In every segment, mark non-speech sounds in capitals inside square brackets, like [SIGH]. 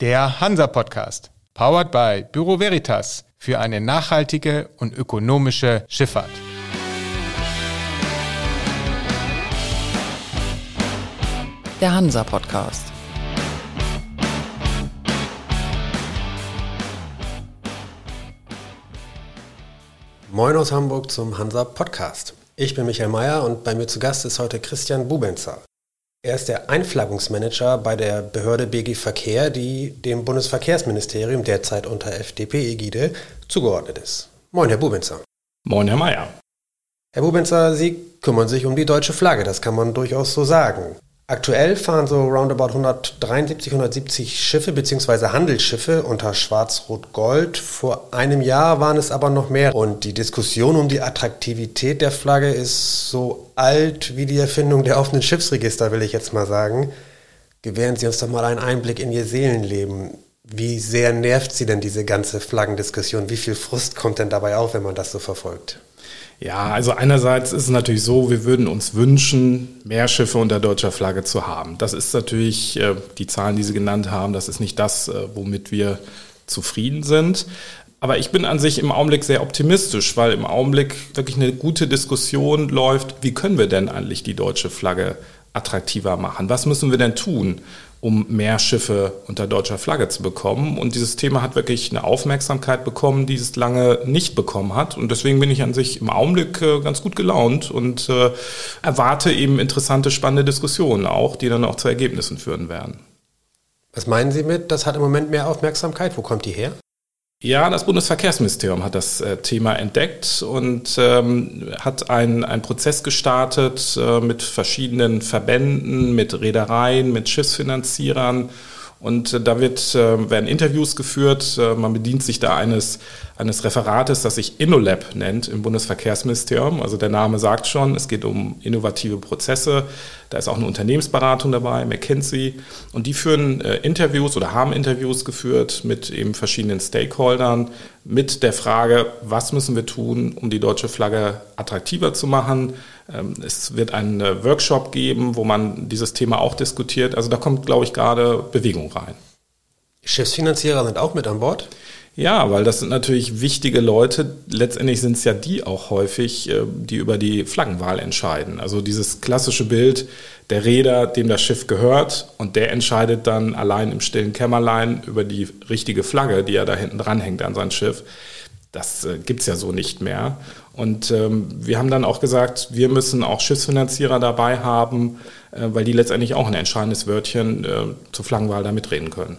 Der Hansa-Podcast, powered by Büro Veritas für eine nachhaltige und ökonomische Schifffahrt. Der Hansa-Podcast. Moin aus Hamburg zum Hansa-Podcast. Ich bin Michael Mayer und bei mir zu Gast ist heute Christian Bubenzer. Er ist der Einflaggungsmanager bei der Behörde BG Verkehr, die dem Bundesverkehrsministerium derzeit unter FDP-Ägide zugeordnet ist. Moin, Herr Bubenzer. Moin, Herr Mayer. Herr Bubenzer, Sie kümmern sich um die deutsche Flagge, das kann man durchaus so sagen. Aktuell fahren so roundabout 173, 170 Schiffe bzw. Handelsschiffe unter Schwarz-Rot-Gold. Vor einem Jahr waren es aber noch mehr. Und die Diskussion um die Attraktivität der Flagge ist so alt wie die Erfindung der offenen Schiffsregister, will ich jetzt mal sagen. Gewähren Sie uns doch mal einen Einblick in Ihr Seelenleben. Wie sehr nervt Sie denn diese ganze Flaggendiskussion? Wie viel Frust kommt denn dabei auf, wenn man das so verfolgt? Ja, also einerseits ist es natürlich so, wir würden uns wünschen, mehr Schiffe unter deutscher Flagge zu haben. Das ist natürlich, äh, die Zahlen, die Sie genannt haben, das ist nicht das, äh, womit wir zufrieden sind. Aber ich bin an sich im Augenblick sehr optimistisch, weil im Augenblick wirklich eine gute Diskussion läuft, wie können wir denn eigentlich die deutsche Flagge attraktiver machen? Was müssen wir denn tun? Um mehr Schiffe unter deutscher Flagge zu bekommen. Und dieses Thema hat wirklich eine Aufmerksamkeit bekommen, die es lange nicht bekommen hat. Und deswegen bin ich an sich im Augenblick äh, ganz gut gelaunt und äh, erwarte eben interessante, spannende Diskussionen auch, die dann auch zu Ergebnissen führen werden. Was meinen Sie mit, das hat im Moment mehr Aufmerksamkeit? Wo kommt die her? Ja, das Bundesverkehrsministerium hat das äh, Thema entdeckt und ähm, hat einen Prozess gestartet äh, mit verschiedenen Verbänden, mit Reedereien, mit Schiffsfinanzierern und äh, da wird, äh, werden Interviews geführt. Äh, man bedient sich da eines, eines Referates, das sich InnoLab nennt im Bundesverkehrsministerium. Also der Name sagt schon, es geht um innovative Prozesse. Da ist auch eine Unternehmensberatung dabei, McKinsey. Und die führen äh, Interviews oder haben Interviews geführt mit eben verschiedenen Stakeholdern mit der Frage, was müssen wir tun, um die deutsche Flagge attraktiver zu machen ähm, es wird einen äh, Workshop geben, wo man dieses Thema auch diskutiert. Also da kommt, glaube ich, gerade Bewegung rein. Schiffsfinanzierer sind auch mit an Bord? Ja, weil das sind natürlich wichtige Leute. Letztendlich sind es ja die auch häufig, äh, die über die Flaggenwahl entscheiden. Also dieses klassische Bild, der Räder, dem das Schiff gehört, und der entscheidet dann allein im stillen Kämmerlein über die richtige Flagge, die er da hinten dranhängt an sein Schiff. Das äh, gibt es ja so nicht mehr. Und ähm, wir haben dann auch gesagt, wir müssen auch Schiffsfinanzierer dabei haben, äh, weil die letztendlich auch ein entscheidendes Wörtchen äh, zur Flaggenwahl da mitreden können.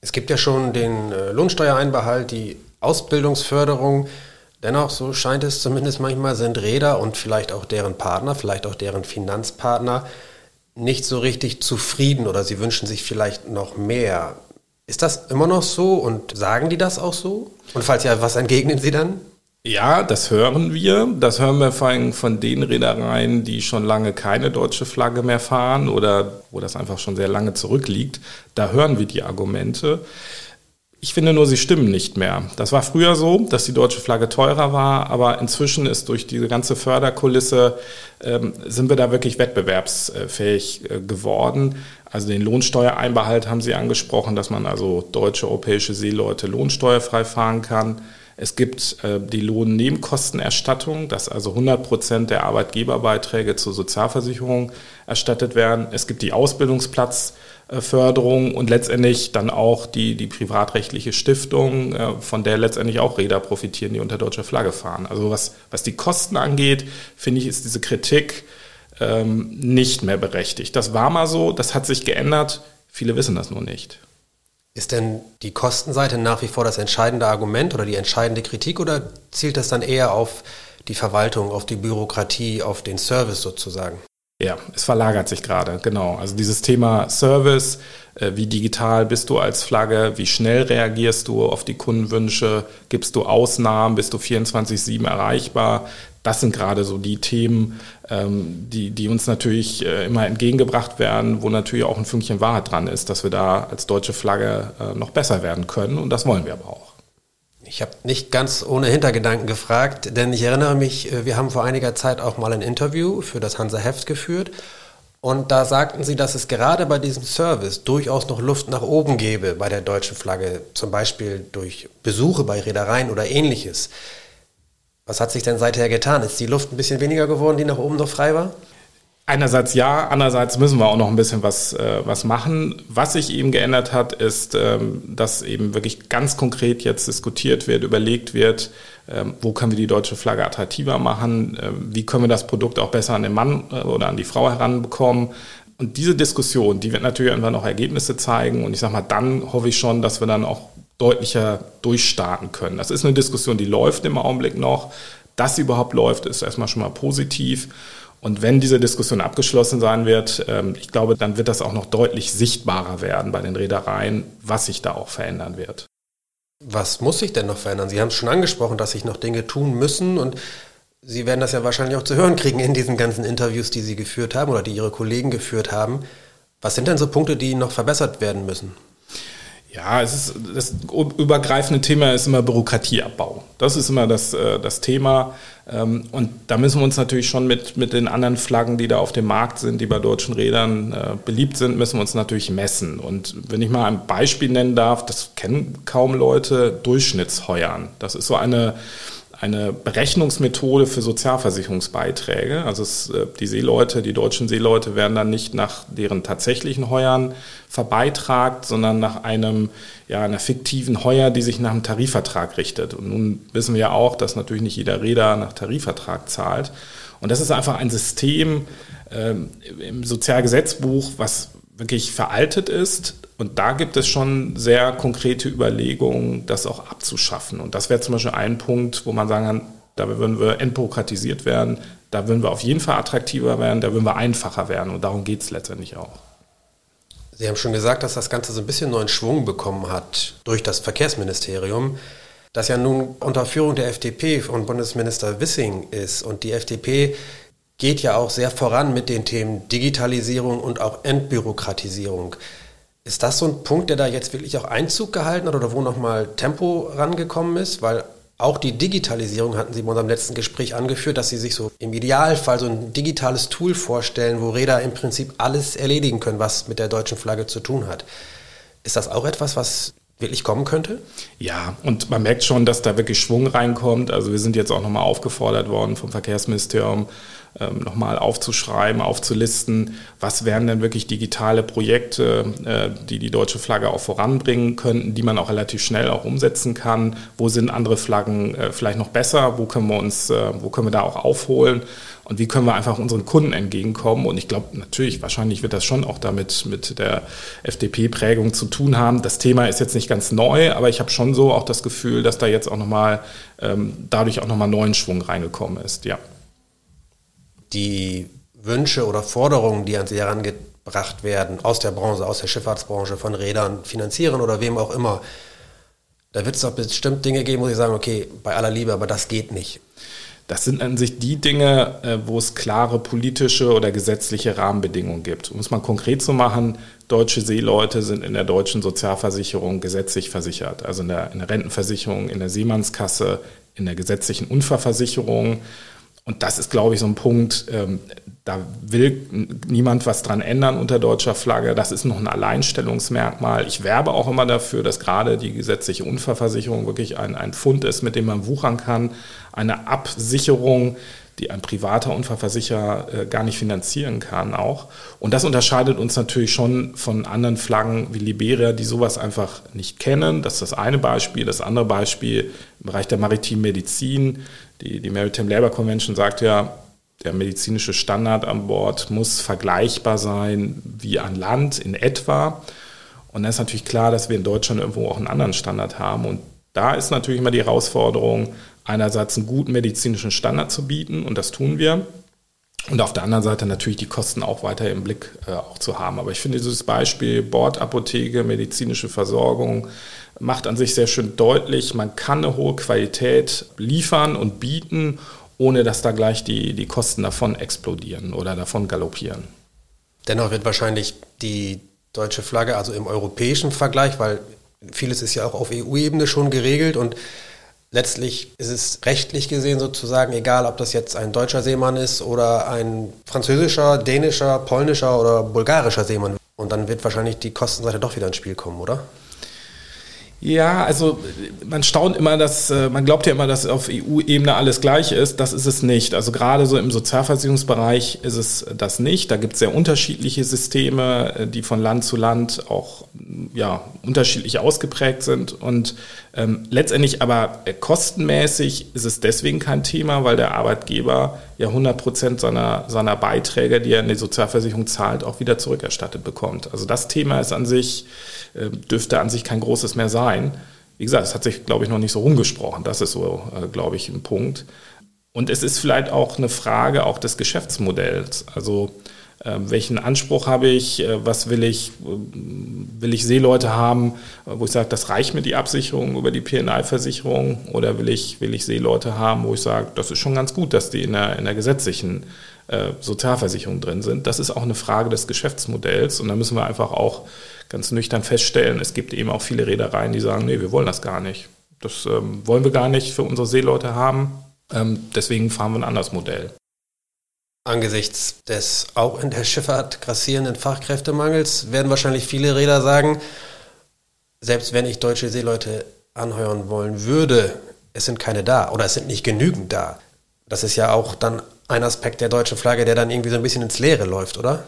Es gibt ja schon den äh, Lohnsteuereinbehalt, die Ausbildungsförderung. Dennoch, so scheint es zumindest manchmal, sind Räder und vielleicht auch deren Partner, vielleicht auch deren Finanzpartner nicht so richtig zufrieden oder sie wünschen sich vielleicht noch mehr. Ist das immer noch so und sagen die das auch so? Und falls ja, was entgegnen sie dann? Ja, das hören wir. Das hören wir vor allem von den Reedereien, die schon lange keine deutsche Flagge mehr fahren oder wo das einfach schon sehr lange zurückliegt. Da hören wir die Argumente. Ich finde nur, sie stimmen nicht mehr. Das war früher so, dass die deutsche Flagge teurer war, aber inzwischen ist durch diese ganze Förderkulisse, ähm, sind wir da wirklich wettbewerbsfähig äh, geworden. Also den Lohnsteuereinbehalt haben Sie angesprochen, dass man also deutsche, europäische Seeleute lohnsteuerfrei fahren kann. Es gibt äh, die Lohnnebenkostenerstattung, dass also 100 Prozent der Arbeitgeberbeiträge zur Sozialversicherung erstattet werden. Es gibt die Ausbildungsplatzförderung und letztendlich dann auch die, die privatrechtliche Stiftung, äh, von der letztendlich auch Räder profitieren, die unter deutscher Flagge fahren. Also was, was die Kosten angeht, finde ich, ist diese Kritik ähm, nicht mehr berechtigt. Das war mal so, das hat sich geändert. Viele wissen das nur nicht. Ist denn die Kostenseite nach wie vor das entscheidende Argument oder die entscheidende Kritik oder zielt das dann eher auf die Verwaltung, auf die Bürokratie, auf den Service sozusagen? Ja, es verlagert sich gerade, genau. Also dieses Thema Service, wie digital bist du als Flagge, wie schnell reagierst du auf die Kundenwünsche, gibst du Ausnahmen, bist du 24-7 erreichbar, das sind gerade so die Themen, ähm, die, die uns natürlich äh, immer entgegengebracht werden, wo natürlich auch ein Fünkchen Wahrheit dran ist, dass wir da als deutsche Flagge äh, noch besser werden können. Und das wollen wir aber auch. Ich habe nicht ganz ohne Hintergedanken gefragt, denn ich erinnere mich, äh, wir haben vor einiger Zeit auch mal ein Interview für das Hansa Heft geführt. Und da sagten sie, dass es gerade bei diesem Service durchaus noch Luft nach oben gäbe bei der deutschen Flagge, zum Beispiel durch Besuche bei Reedereien oder ähnliches. Was hat sich denn seither getan? Ist die Luft ein bisschen weniger geworden, die nach oben noch frei war? Einerseits ja, andererseits müssen wir auch noch ein bisschen was, äh, was machen. Was sich eben geändert hat, ist, ähm, dass eben wirklich ganz konkret jetzt diskutiert wird, überlegt wird, wo können wir die deutsche Flagge attraktiver machen, ähm, wie können wir das Produkt auch besser an den Mann äh, oder an die Frau heranbekommen. Und diese Diskussion, die wird natürlich irgendwann auch Ergebnisse zeigen. Und ich sage mal, dann hoffe ich schon, dass wir dann auch deutlicher durchstarten können. Das ist eine Diskussion, die läuft im Augenblick noch. Dass sie überhaupt läuft, ist erstmal schon mal positiv. Und wenn diese Diskussion abgeschlossen sein wird, ähm, ich glaube, dann wird das auch noch deutlich sichtbarer werden bei den Reedereien, was sich da auch verändern wird. Was muss sich denn noch verändern? Sie haben es schon angesprochen, dass sich noch Dinge tun müssen und Sie werden das ja wahrscheinlich auch zu hören kriegen in diesen ganzen Interviews, die Sie geführt haben oder die Ihre Kollegen geführt haben. Was sind denn so Punkte, die noch verbessert werden müssen? Ja, es ist das übergreifende Thema ist immer Bürokratieabbau. Das ist immer das, äh, das Thema. Ähm, und da müssen wir uns natürlich schon mit, mit den anderen Flaggen, die da auf dem Markt sind, die bei deutschen Rädern äh, beliebt sind, müssen wir uns natürlich messen. Und wenn ich mal ein Beispiel nennen darf, das kennen kaum Leute, Durchschnittsheuern. Das ist so eine eine Berechnungsmethode für Sozialversicherungsbeiträge. Also es, äh, die Seeleute, die deutschen Seeleute werden dann nicht nach deren tatsächlichen Heuern verbeitragt, sondern nach einem, ja, einer fiktiven Heuer, die sich nach einem Tarifvertrag richtet. Und nun wissen wir ja auch, dass natürlich nicht jeder Räder nach Tarifvertrag zahlt. Und das ist einfach ein System ähm, im Sozialgesetzbuch, was wirklich veraltet ist. Und da gibt es schon sehr konkrete Überlegungen, das auch abzuschaffen. Und das wäre zum Beispiel ein Punkt, wo man sagen kann, da würden wir entbürokratisiert werden, da würden wir auf jeden Fall attraktiver werden, da würden wir einfacher werden. Und darum geht es letztendlich auch. Sie haben schon gesagt, dass das Ganze so ein bisschen neuen Schwung bekommen hat durch das Verkehrsministerium, das ja nun unter Führung der FDP von Bundesminister Wissing ist. Und die FDP geht ja auch sehr voran mit den Themen Digitalisierung und auch Entbürokratisierung. Ist das so ein Punkt, der da jetzt wirklich auch Einzug gehalten hat oder wo nochmal Tempo rangekommen ist? Weil auch die Digitalisierung hatten Sie in unserem letzten Gespräch angeführt, dass Sie sich so im Idealfall so ein digitales Tool vorstellen, wo Räder im Prinzip alles erledigen können, was mit der deutschen Flagge zu tun hat. Ist das auch etwas, was wirklich kommen könnte? Ja, und man merkt schon, dass da wirklich Schwung reinkommt. Also wir sind jetzt auch nochmal aufgefordert worden vom Verkehrsministerium, ähm, nochmal aufzuschreiben, aufzulisten, was wären denn wirklich digitale Projekte, äh, die die deutsche Flagge auch voranbringen könnten, die man auch relativ schnell auch umsetzen kann. Wo sind andere Flaggen äh, vielleicht noch besser? Wo können wir uns, äh, wo können wir da auch aufholen? Und wie können wir einfach unseren Kunden entgegenkommen? Und ich glaube, natürlich, wahrscheinlich wird das schon auch damit mit der FDP-Prägung zu tun haben. Das Thema ist jetzt nicht ganz neu, aber ich habe schon so auch das Gefühl, dass da jetzt auch nochmal ähm, dadurch auch nochmal neuen Schwung reingekommen ist, ja die Wünsche oder Forderungen, die an sie herangebracht werden, aus der Branche, aus der Schifffahrtsbranche, von Rädern, finanzieren oder wem auch immer, da wird es doch bestimmt Dinge geben, wo sie sagen, okay, bei aller Liebe, aber das geht nicht. Das sind an sich die Dinge, äh, wo es klare politische oder gesetzliche Rahmenbedingungen gibt. Um es mal konkret zu machen, deutsche Seeleute sind in der deutschen Sozialversicherung gesetzlich versichert. Also in der, in der Rentenversicherung, in der Seemannskasse, in der gesetzlichen Unfallversicherung. Und das ist, glaube ich, so ein Punkt, ähm, da will niemand was dran ändern unter deutscher Flagge. Das ist noch ein Alleinstellungsmerkmal. Ich werbe auch immer dafür, dass gerade die gesetzliche Unfallversicherung wirklich ein, ein Fund ist, mit dem man wuchern kann. Eine Absicherung, die ein privater Unfallversicherer äh, gar nicht finanzieren kann auch. Und das unterscheidet uns natürlich schon von anderen Flaggen wie Liberia, die sowas einfach nicht kennen. Das ist das eine Beispiel. Das andere Beispiel im Bereich der maritimen Medizin die, die Maritime Labour Convention sagt ja, der medizinische Standard an Bord muss vergleichbar sein wie an Land in etwa. Und dann ist natürlich klar, dass wir in Deutschland irgendwo auch einen anderen Standard haben. Und da ist natürlich immer die Herausforderung, einerseits einen guten medizinischen Standard zu bieten, und das tun wir. Und auf der anderen Seite natürlich die Kosten auch weiter im Blick äh, auch zu haben. Aber ich finde dieses Beispiel Bordapotheke, medizinische Versorgung, macht an sich sehr schön deutlich, man kann eine hohe Qualität liefern und bieten, ohne dass da gleich die, die Kosten davon explodieren oder davon galoppieren. Dennoch wird wahrscheinlich die deutsche Flagge, also im europäischen Vergleich, weil vieles ist ja auch auf EU-Ebene schon geregelt und letztlich ist es rechtlich gesehen sozusagen egal, ob das jetzt ein deutscher Seemann ist oder ein französischer, dänischer, polnischer oder bulgarischer Seemann. Und dann wird wahrscheinlich die Kostenseite doch wieder ins Spiel kommen, oder? Ja, also man staunt immer, dass äh, man glaubt ja immer, dass auf EU-Ebene alles gleich ist. Das ist es nicht. Also gerade so im Sozialversicherungsbereich ist es das nicht. Da gibt es sehr unterschiedliche Systeme, äh, die von Land zu Land auch ja unterschiedlich ausgeprägt sind. Und ähm, letztendlich aber äh, kostenmäßig ist es deswegen kein Thema, weil der Arbeitgeber ja 100 Prozent seiner, seiner Beiträge, die er in die Sozialversicherung zahlt, auch wieder zurückerstattet bekommt. Also das Thema ist an sich äh, dürfte an sich kein großes mehr sein. Wie gesagt, es hat sich, glaube ich, noch nicht so rumgesprochen. Das ist so, äh, glaube ich, ein Punkt. Und es ist vielleicht auch eine Frage auch des Geschäftsmodells. Also welchen Anspruch habe ich, was will ich, will ich Seeleute haben, wo ich sage, das reicht mir die Absicherung über die PNI-Versicherung oder will ich, will ich Seeleute haben, wo ich sage, das ist schon ganz gut, dass die in der, in der gesetzlichen äh, Sozialversicherung drin sind. Das ist auch eine Frage des Geschäftsmodells und da müssen wir einfach auch ganz nüchtern feststellen, es gibt eben auch viele Reedereien, die sagen, nee, wir wollen das gar nicht. Das ähm, wollen wir gar nicht für unsere Seeleute haben. Ähm, deswegen fahren wir ein anderes Modell. Angesichts des auch in der Schifffahrt grassierenden Fachkräftemangels werden wahrscheinlich viele Räder sagen, selbst wenn ich deutsche Seeleute anheuern wollen würde, es sind keine da oder es sind nicht genügend da. Das ist ja auch dann ein Aspekt der deutschen Flagge, der dann irgendwie so ein bisschen ins Leere läuft, oder?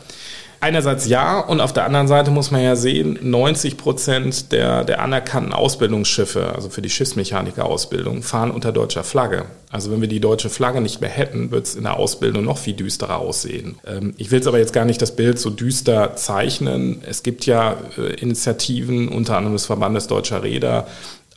Einerseits ja und auf der anderen Seite muss man ja sehen, 90 Prozent der, der anerkannten Ausbildungsschiffe, also für die Schiffsmechanikerausbildung, fahren unter deutscher Flagge. Also wenn wir die deutsche Flagge nicht mehr hätten, wird es in der Ausbildung noch viel düsterer aussehen. Ähm, ich will es aber jetzt gar nicht das Bild so düster zeichnen. Es gibt ja äh, Initiativen, unter anderem des Verbandes Deutscher Räder,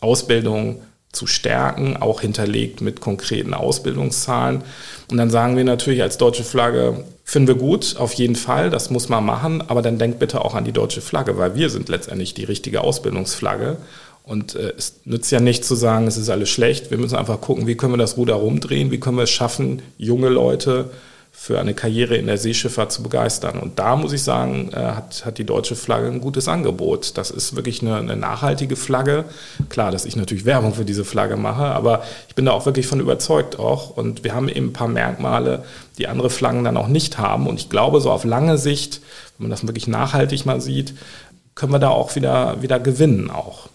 Ausbildung zu stärken, auch hinterlegt mit konkreten Ausbildungszahlen. Und dann sagen wir natürlich als deutsche Flagge, finden wir gut, auf jeden Fall, das muss man machen, aber dann denkt bitte auch an die deutsche Flagge, weil wir sind letztendlich die richtige Ausbildungsflagge. Und äh, es nützt ja nicht zu sagen, es ist alles schlecht. Wir müssen einfach gucken, wie können wir das Ruder rumdrehen, wie können wir es schaffen, junge Leute für eine Karriere in der Seeschifffahrt zu begeistern. Und da muss ich sagen, äh, hat, hat die deutsche Flagge ein gutes Angebot. Das ist wirklich eine, eine, nachhaltige Flagge. Klar, dass ich natürlich Werbung für diese Flagge mache, aber ich bin da auch wirklich von überzeugt auch. Und wir haben eben ein paar Merkmale, die andere Flaggen dann auch nicht haben. Und ich glaube, so auf lange Sicht, wenn man das wirklich nachhaltig mal sieht, können wir da auch wieder, wieder gewinnen auch.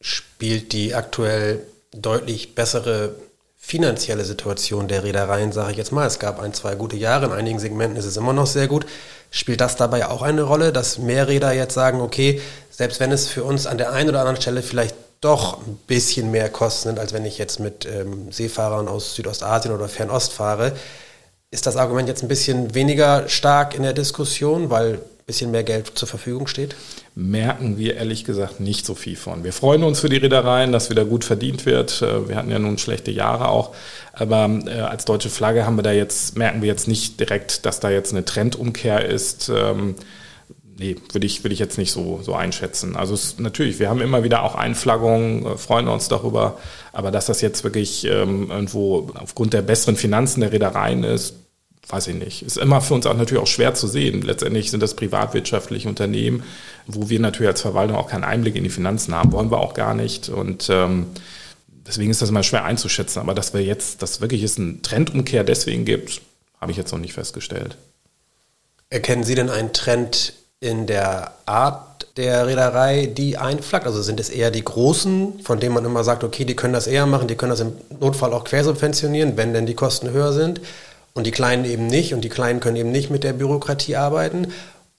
Spielt die aktuell deutlich bessere finanzielle Situation der Reedereien, sage ich jetzt mal. Es gab ein, zwei gute Jahre, in einigen Segmenten ist es immer noch sehr gut. Spielt das dabei auch eine Rolle, dass mehr Räder jetzt sagen, okay, selbst wenn es für uns an der einen oder anderen Stelle vielleicht doch ein bisschen mehr Kosten sind, als wenn ich jetzt mit ähm, Seefahrern aus Südostasien oder Fernost fahre, ist das Argument jetzt ein bisschen weniger stark in der Diskussion, weil bisschen mehr Geld zur Verfügung steht? merken wir ehrlich gesagt nicht so viel von. Wir freuen uns für die Reedereien, dass wieder gut verdient wird. Äh, wir hatten ja nun schlechte Jahre auch, aber äh, als deutsche Flagge haben wir da jetzt, merken wir jetzt nicht direkt, dass da jetzt eine Trendumkehr ist. Ähm, nee, würde ich, würde ich jetzt nicht so, so einschätzen. Also es, natürlich, wir haben immer wieder auch Einflaggungen, äh, freuen uns darüber, aber dass das jetzt wirklich ähm, irgendwo aufgrund der besseren Finanzen der Reedereien ist, weiß ich nicht. Ist immer für uns auch natürlich auch schwer zu sehen. Letztendlich sind das privatwirtschaftliche Unternehmen, wo wir natürlich als Verwaltung auch keinen Einblick in die Finanzen haben, wollen wir auch gar nicht. Und ähm, deswegen ist das immer schwer einzuschätzen. Aber dass wir jetzt, dass wirklich es einen Trendumkehr deswegen gibt, habe ich jetzt noch nicht festgestellt. Erkennen Sie denn einen Trend in der Art der Reederei, die einflaggt? Also sind es eher die Großen, von denen man immer sagt, okay, die können das eher machen, die können das im Notfall auch quersubventionieren, wenn denn die Kosten höher sind? Und die Kleinen eben nicht und die Kleinen können eben nicht mit der Bürokratie arbeiten?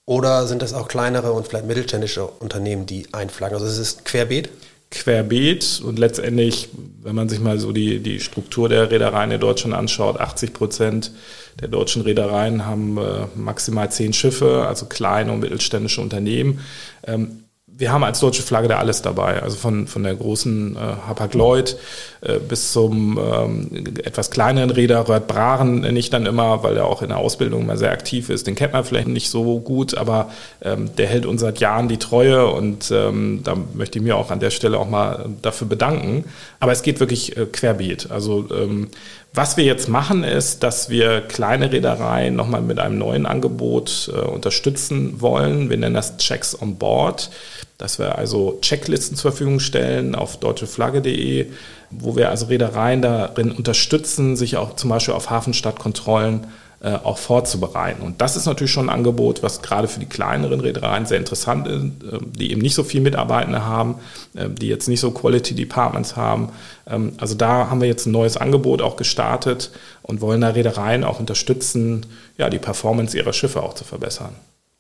Oder sind das auch kleinere und vielleicht mittelständische Unternehmen, die einflaggen? Also es ist querbeet? Querbeet und letztendlich, wenn man sich mal so die, die Struktur der Reedereien in Deutschland anschaut, 80 Prozent der deutschen Reedereien haben äh, maximal zehn Schiffe, also kleine und mittelständische Unternehmen. Ähm, wir haben als deutsche Flagge da alles dabei, also von, von der großen äh, Hapag-Lloyd äh, bis zum ähm, etwas kleineren Räder, Röhrt Brachen nenne ich dann immer, weil er auch in der Ausbildung immer sehr aktiv ist. Den kennt man vielleicht nicht so gut, aber ähm, der hält uns seit Jahren die Treue und ähm, da möchte ich mir auch an der Stelle auch mal dafür bedanken. Aber es geht wirklich äh, querbeet. Also ähm, Was wir jetzt machen, ist, dass wir kleine Reedereien nochmal mit einem neuen Angebot äh, unterstützen wollen. Wir nennen das Checks on Board, dass wir also Checklisten zur Verfügung stellen auf deutscheflagge.de, wo wir also Reedereien darin unterstützen, sich auch zum Beispiel auf Hafenstadtkontrollen äh, auch vorzubereiten. Und das ist natürlich schon ein Angebot, was gerade für die kleineren Reedereien sehr interessant ist, äh, die eben nicht so viel Mitarbeitende haben, äh, die jetzt nicht so Quality Departments haben. Ähm, also da haben wir jetzt ein neues Angebot auch gestartet und wollen da Reedereien auch unterstützen, ja, die Performance ihrer Schiffe auch zu verbessern.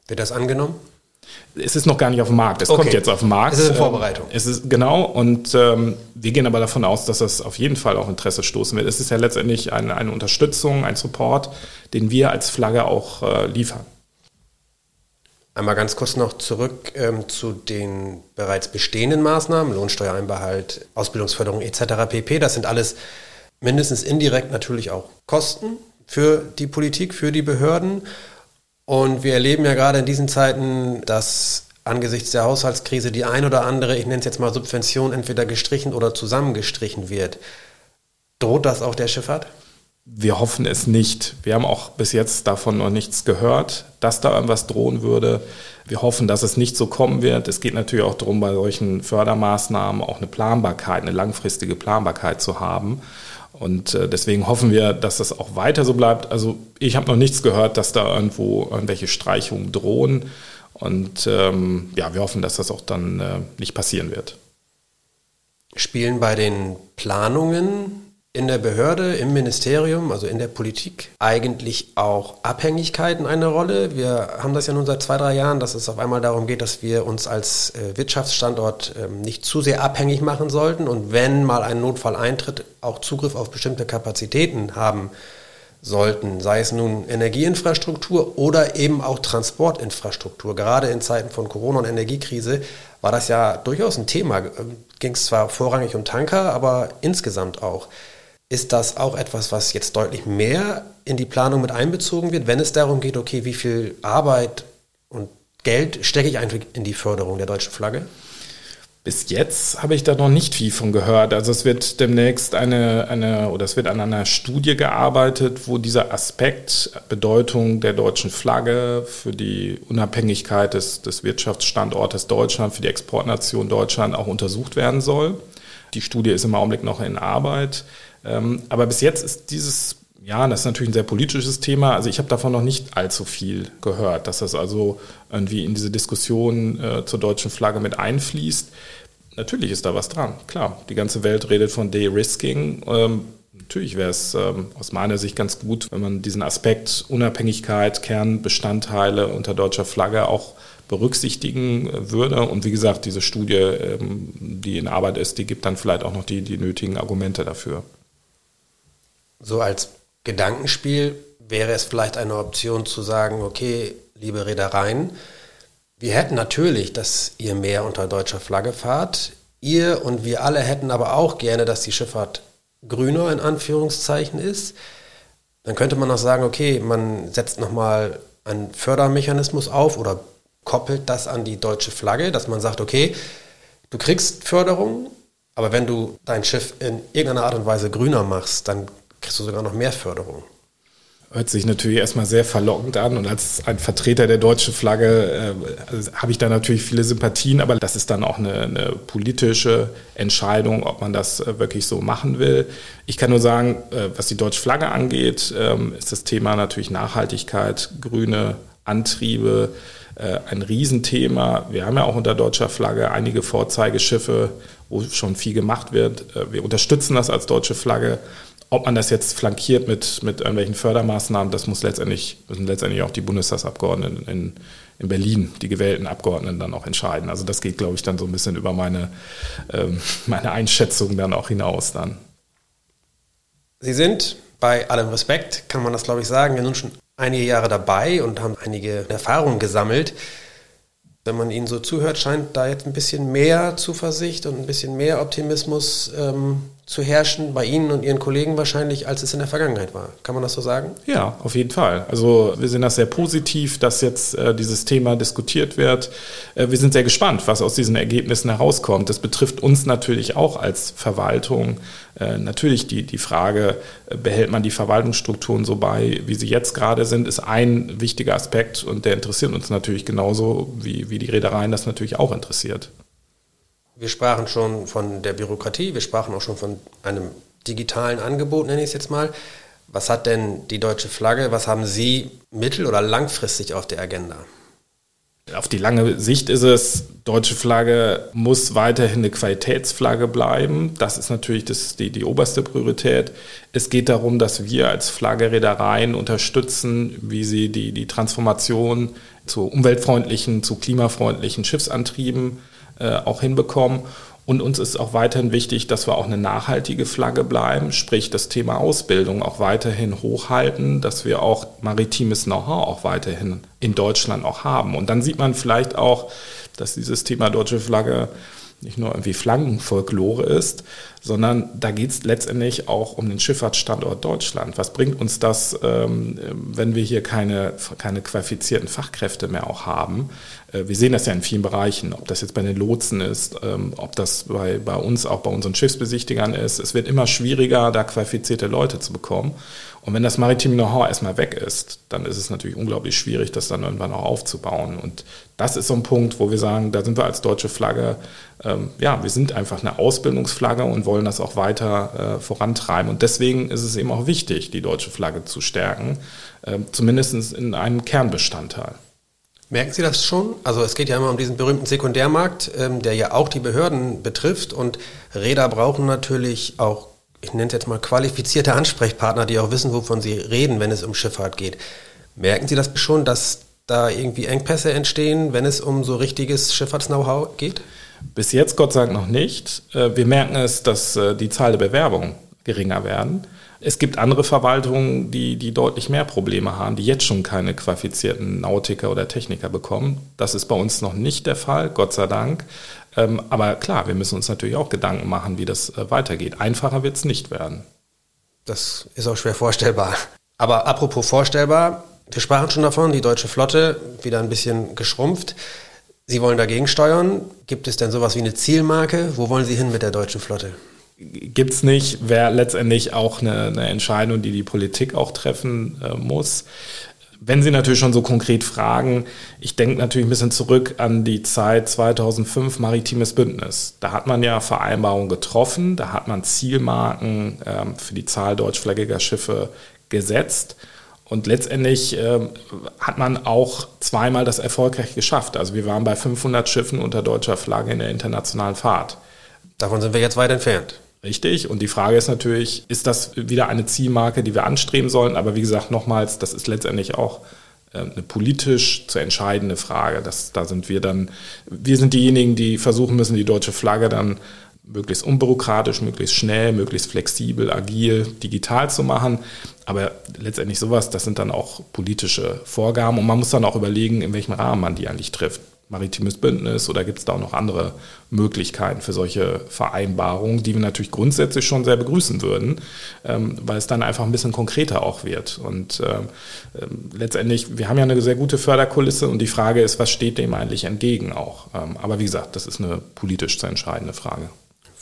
Wird das angenommen? Es ist noch gar nicht auf dem Markt. Es okay. kommt jetzt auf den Markt. Es ist in Vorbereitung. Es ist genau und ähm, wir gehen aber davon aus, dass das auf jeden Fall auch Interesse stoßen wird. Es ist ja letztendlich eine, eine Unterstützung, ein Support, den wir als Flagge auch äh, liefern. Einmal ganz kurz noch zurück ähm, zu den bereits bestehenden Maßnahmen, Lohnsteuereinbehalt, Ausbildungsförderung etc. pp. Das sind alles mindestens indirekt natürlich auch Kosten für die Politik, für die Behörden. Und wir erleben ja gerade in diesen Zeiten, dass angesichts der Haushaltskrise die ein oder andere, ich nenne es jetzt mal Subvention, entweder gestrichen oder zusammengestrichen wird. Droht das auch der Schifffahrt? Wir hoffen es nicht. Wir haben auch bis jetzt davon noch nichts gehört, dass da irgendwas drohen würde. Wir hoffen, dass es nicht so kommen wird. Es geht natürlich auch darum, bei solchen Fördermaßnahmen auch eine Planbarkeit, eine langfristige Planbarkeit zu haben. Und äh, deswegen hoffen wir, dass das auch weiter so bleibt. Also ich habe noch nichts gehört, dass da irgendwo irgendwelche Streichungen drohen. Und ähm, ja, wir hoffen, dass das auch dann äh, nicht passieren wird. Spielen bei den Planungen in der Behörde, im Ministerium, also in der Politik, eigentlich auch Abhängigkeiten eine Rolle. Wir haben das ja nun seit zwei, drei Jahren, dass es auf einmal darum geht, dass wir uns als äh, Wirtschaftsstandort äh, nicht zu sehr abhängig machen sollten und wenn mal ein Notfall eintritt, auch Zugriff auf bestimmte Kapazitäten haben sollten, sei es nun Energieinfrastruktur oder eben auch Transportinfrastruktur. Gerade in Zeiten von Corona und Energiekrise war das ja durchaus ein Thema. Ging es zwar vorrangig um Tanker, aber insgesamt auch. Ist das auch etwas, was jetzt deutlich mehr in die Planung mit einbezogen wird, wenn es darum geht, okay, wie viel Arbeit und Geld stecke ich eigentlich in die Förderung der deutschen Flagge? Bis jetzt habe ich da noch nicht viel von gehört. Also es wird demnächst eine, eine oder es wird an einer Studie gearbeitet, wo dieser Aspekt Bedeutung der deutschen Flagge für die Unabhängigkeit des, des Wirtschaftsstandortes Deutschland, für die Exportnation Deutschland auch untersucht werden soll. Die Studie ist im Augenblick noch in Arbeit. Ähm, aber bis jetzt ist dieses, ja, das ist natürlich ein sehr politisches Thema. Also ich habe davon noch nicht allzu viel gehört, dass das also irgendwie in diese Diskussion äh, zur deutschen Flagge mit einfließt. Natürlich ist da was dran, klar. Die ganze Welt redet von De-Risking. Ähm, natürlich wäre es ähm, aus meiner Sicht ganz gut, wenn man diesen Aspekt Unabhängigkeit, Kernbestandteile unter deutscher Flagge auch berücksichtigen würde. Und wie gesagt, diese Studie, ähm, die in Arbeit ist, die gibt dann vielleicht auch noch die, die nötigen Argumente dafür. So als Gedankenspiel wäre es vielleicht eine Option zu sagen, okay, liebe Reedereien, wir hätten natürlich, dass ihr mehr unter deutscher Flagge fahrt. Ihr und wir alle hätten aber auch gerne, dass die Schifffahrt grüner in Anführungszeichen ist. Dann könnte man auch sagen, okay, man setzt nochmal einen Fördermechanismus auf oder koppelt das an die deutsche Flagge, dass man sagt, okay, du kriegst Förderung, aber wenn du dein Schiff in irgendeiner Art und Weise grüner machst, dann kriegst du sogar noch mehr Förderung. Hört sich natürlich erstmal sehr verlockend an und als ein Vertreter der deutschen Flagge äh, habe ich da natürlich viele Sympathien, aber das ist dann auch eine, eine politische Entscheidung, ob man das äh, wirklich so machen will. Ich kann nur sagen, äh, was die deutsche Flagge angeht, ähm, ist das Thema natürlich Nachhaltigkeit, grüne Antriebe äh, ein Riesenthema. Wir haben ja auch unter deutscher Flagge einige Vorzeigeschiffe, wo schon viel gemacht wird. Äh, wir unterstützen das als deutsche Flagge. Ob man das jetzt flankiert mit, mit irgendwelchen Fördermaßnahmen, das muss letztendlich, müssen letztendlich auch die Bundestagsabgeordneten in, in Berlin, die gewählten Abgeordneten dann auch entscheiden. Also das geht, glaube ich, dann so ein bisschen über meine, ähm, [LAUGHS] meine Einschätzung dann auch hinaus dann. Sie sind bei allem Respekt, kann man das, glaube ich, sagen, ja nun schon einige Jahre dabei und haben einige Erfahrungen gesammelt. Wenn man ihnen so zuhört, scheint da jetzt ein bisschen mehr Zuversicht und ein bisschen mehr Optimismus ähm, zu herrschen bei Ihnen und Ihren Kollegen wahrscheinlich, als es in der Vergangenheit war. Kann man das so sagen? Ja, auf jeden Fall. Also wir sehen das sehr positiv, dass jetzt äh, dieses Thema diskutiert wird. Äh, wir sind sehr gespannt, was aus diesen Ergebnissen herauskommt. Das betrifft uns natürlich auch als Verwaltung. Äh, natürlich die, die Frage, äh, behält man die Verwaltungsstrukturen so bei, wie sie jetzt gerade sind, ist ein wichtiger Aspekt und der interessiert uns natürlich genauso, wie, wie die Reedereien das natürlich auch interessiert. Wir sprachen schon von der Bürokratie, wir sprachen auch schon von einem digitalen Angebot, nenne ich es jetzt mal. Was hat denn die deutsche Flagge, was haben Sie mittel- oder langfristig auf der Agenda? Auf die lange Sicht ist es, deutsche Flagge muss weiterhin eine Qualitätsflagge bleiben. Das ist natürlich das, die, die oberste Priorität. Es geht darum, dass wir als Flaggereedereien unterstützen, wie sie die, die Transformation zu umweltfreundlichen, zu klimafreundlichen Schiffsantrieben äh, auch hinbekommen. Und uns ist auch weiterhin wichtig, dass wir auch eine nachhaltige Flagge bleiben, sprich das Thema Ausbildung auch weiterhin hochhalten, dass wir auch maritimes Know-how auch weiterhin in Deutschland auch haben. Und dann sieht man vielleicht auch, dass dieses Thema deutsche Flagge nicht nur irgendwie Flaggenfolklore ist, sondern da geht es letztendlich auch um den Schifffahrtsstandort Deutschland. Was bringt uns das, ähm, wenn wir hier keine, keine qualifizierten Fachkräfte mehr auch haben? Äh, wir sehen das ja in vielen Bereichen, ob das jetzt bei den Lotsen ist, ähm, ob das bei, bei uns auch bei unseren Schiffsbesichtigern ist. Es wird immer schwieriger, da qualifizierte Leute zu bekommen. Und wenn das maritime Know-how erstmal weg ist, dann ist es natürlich unglaublich schwierig, das dann irgendwann auch aufzubauen. Und das ist so ein Punkt, wo wir sagen, da sind wir als deutsche Flagge, ähm, ja, wir sind einfach eine Ausbildungsflagge und wollen das auch weiter äh, vorantreiben. Und deswegen ist es eben auch wichtig, die deutsche Flagge zu stärken, äh, zumindest in einem Kernbestandteil. Merken Sie das schon? Also es geht ja immer um diesen berühmten Sekundärmarkt, ähm, der ja auch die Behörden betrifft. Und Räder brauchen natürlich auch ich nenne es jetzt mal qualifizierte Ansprechpartner, die auch wissen, wovon sie reden, wenn es um Schifffahrt geht. Merken Sie das schon, dass da irgendwie Engpässe entstehen, wenn es um so richtiges Schifffahrts-Know-how geht? Bis jetzt Gott sei Dank noch nicht. Äh, wir merken es, dass äh, die Zahl der Bewerbungen geringer werden. Es gibt andere Verwaltungen, die, die deutlich mehr Probleme haben, die jetzt schon keine qualifizierten Nautiker oder Techniker bekommen. Das ist bei uns noch nicht der Fall, Gott sei Dank. Ähm, aber klar, wir müssen uns natürlich auch Gedanken machen, wie das äh, weitergeht. Einfacher wird es nicht werden. Das ist auch schwer vorstellbar. Aber apropos vorstellbar, wir sprachen schon davon, die deutsche Flotte wieder ein bisschen geschrumpft. Sie wollen dagegen steuern. Gibt es denn sowas wie eine Zielmarke? Wo wollen Sie hin mit der deutschen Flotte? Gibt es nicht, wäre letztendlich auch eine, eine, Entscheidung, die die Politik auch treffen äh, muss. Wenn Sie natürlich schon so konkret fragen, ich denke natürlich ein bisschen zurück an die Zeit 2005 Maritimes Bündnis. Da hat man ja Vereinbarungen getroffen, da hat man Zielmarken ähm, für die Zahl deutschflaggiger Schiffe gesetzt. Und letztendlich ähm, hat man auch zweimal das erfolgreich geschafft. Also wir waren bei 500 Schiffen unter deutscher Flagge in der internationalen Fahrt. Davon sind wir jetzt weit entfernt. Richtig. Und die Frage ist natürlich, ist das wieder eine Zielmarke, die wir anstreben sollen? Aber wie gesagt, nochmals, das ist letztendlich auch äh, eine politisch zu entscheidende Frage. Das, da sind wir dann, wir sind diejenigen, die versuchen müssen, die deutsche Flagge dann möglichst unbürokratisch, möglichst schnell, möglichst flexibel, agil, digital zu machen. Aber letztendlich sowas, das sind dann auch politische Vorgaben und man muss dann auch überlegen, in welchem Rahmen man die eigentlich trifft maritimes Bündnis oder gibt es da auch noch andere Möglichkeiten für solche Vereinbarungen, die wir natürlich grundsätzlich schon sehr begrüßen würden, ähm, weil es dann einfach ein bisschen konkreter auch wird. Und ähm, ähm, letztendlich, wir haben ja eine sehr gute Förderkulisse und die Frage ist, was steht dem eigentlich entgegen auch? Aber wie gesagt, das ist eine politisch zu entscheidende Frage.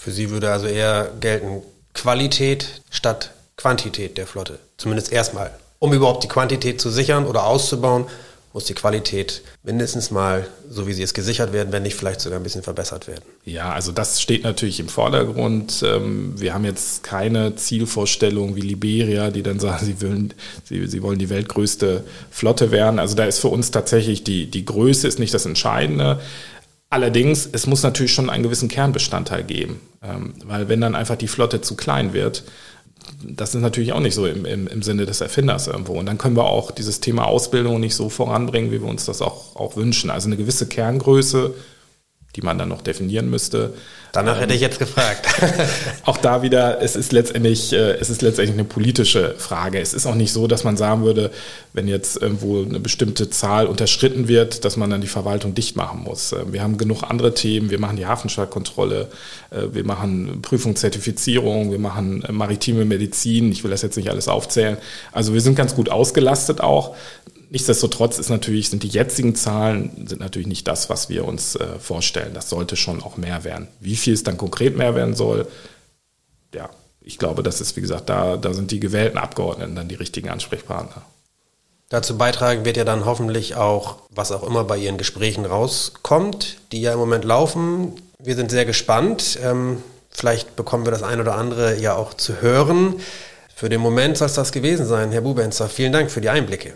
Für Sie würde also eher gelten Qualität statt Quantität der Flotte, zumindest erstmal, um überhaupt die Quantität zu sichern oder auszubauen muss die Qualität mindestens mal, so wie sie es gesichert werden, wenn nicht vielleicht sogar ein bisschen verbessert werden. Ja, also das steht natürlich im Vordergrund. Ähm, wir haben jetzt keine Zielvorstellung wie Liberia, die dann sagen, sie, wollen, sie, sie wollen die weltgrößte Flotte werden. Also da ist für uns tatsächlich die, die Größe ist nicht das Entscheidende. Allerdings, es muss natürlich schon einen gewissen Kernbestandteil geben, ähm, weil wenn dann einfach die Flotte zu klein wird, das ist natürlich auch nicht so im, im, im, Sinne des Erfinders irgendwo. Und dann können wir auch dieses Thema Ausbildung nicht so voranbringen, wie wir uns das auch, auch wünschen. Also eine gewisse Kerngröße, die man dann noch definieren müsste. Danach hätte ich jetzt gefragt. [LAUGHS] auch da wieder, es ist letztendlich, äh, es ist letztendlich eine politische Frage. Es ist auch nicht so, dass man sagen würde, wenn jetzt irgendwo eine bestimmte Zahl unterschritten wird, dass man dann die Verwaltung dicht machen muss. Äh, wir haben genug andere Themen. Wir machen die Hafenstadtkontrolle, äh, wir machen Prüfung, Zertifizierung, wir machen maritime Medizin. Ich will das jetzt nicht alles aufzählen. Also wir sind ganz gut ausgelastet auch. Nichtsdestotrotz ist natürlich, sind die jetzigen Zahlen sind natürlich nicht das, was wir uns äh, vorstellen. Das sollte schon auch mehr werden. Wie viel es dann konkret mehr werden soll, ja, ich glaube, das ist, wie gesagt, da, da sind die gewählten Abgeordneten dann die richtigen Ansprechpartner. Dazu beitragen wird ja dann hoffentlich auch, was auch immer bei Ihren Gesprächen rauskommt, die ja im Moment laufen. Wir sind sehr gespannt. Ähm, vielleicht bekommen wir das ein oder andere ja auch zu hören. Für den Moment soll es das gewesen sein. Herr Bubenzer, vielen Dank für die Einblicke.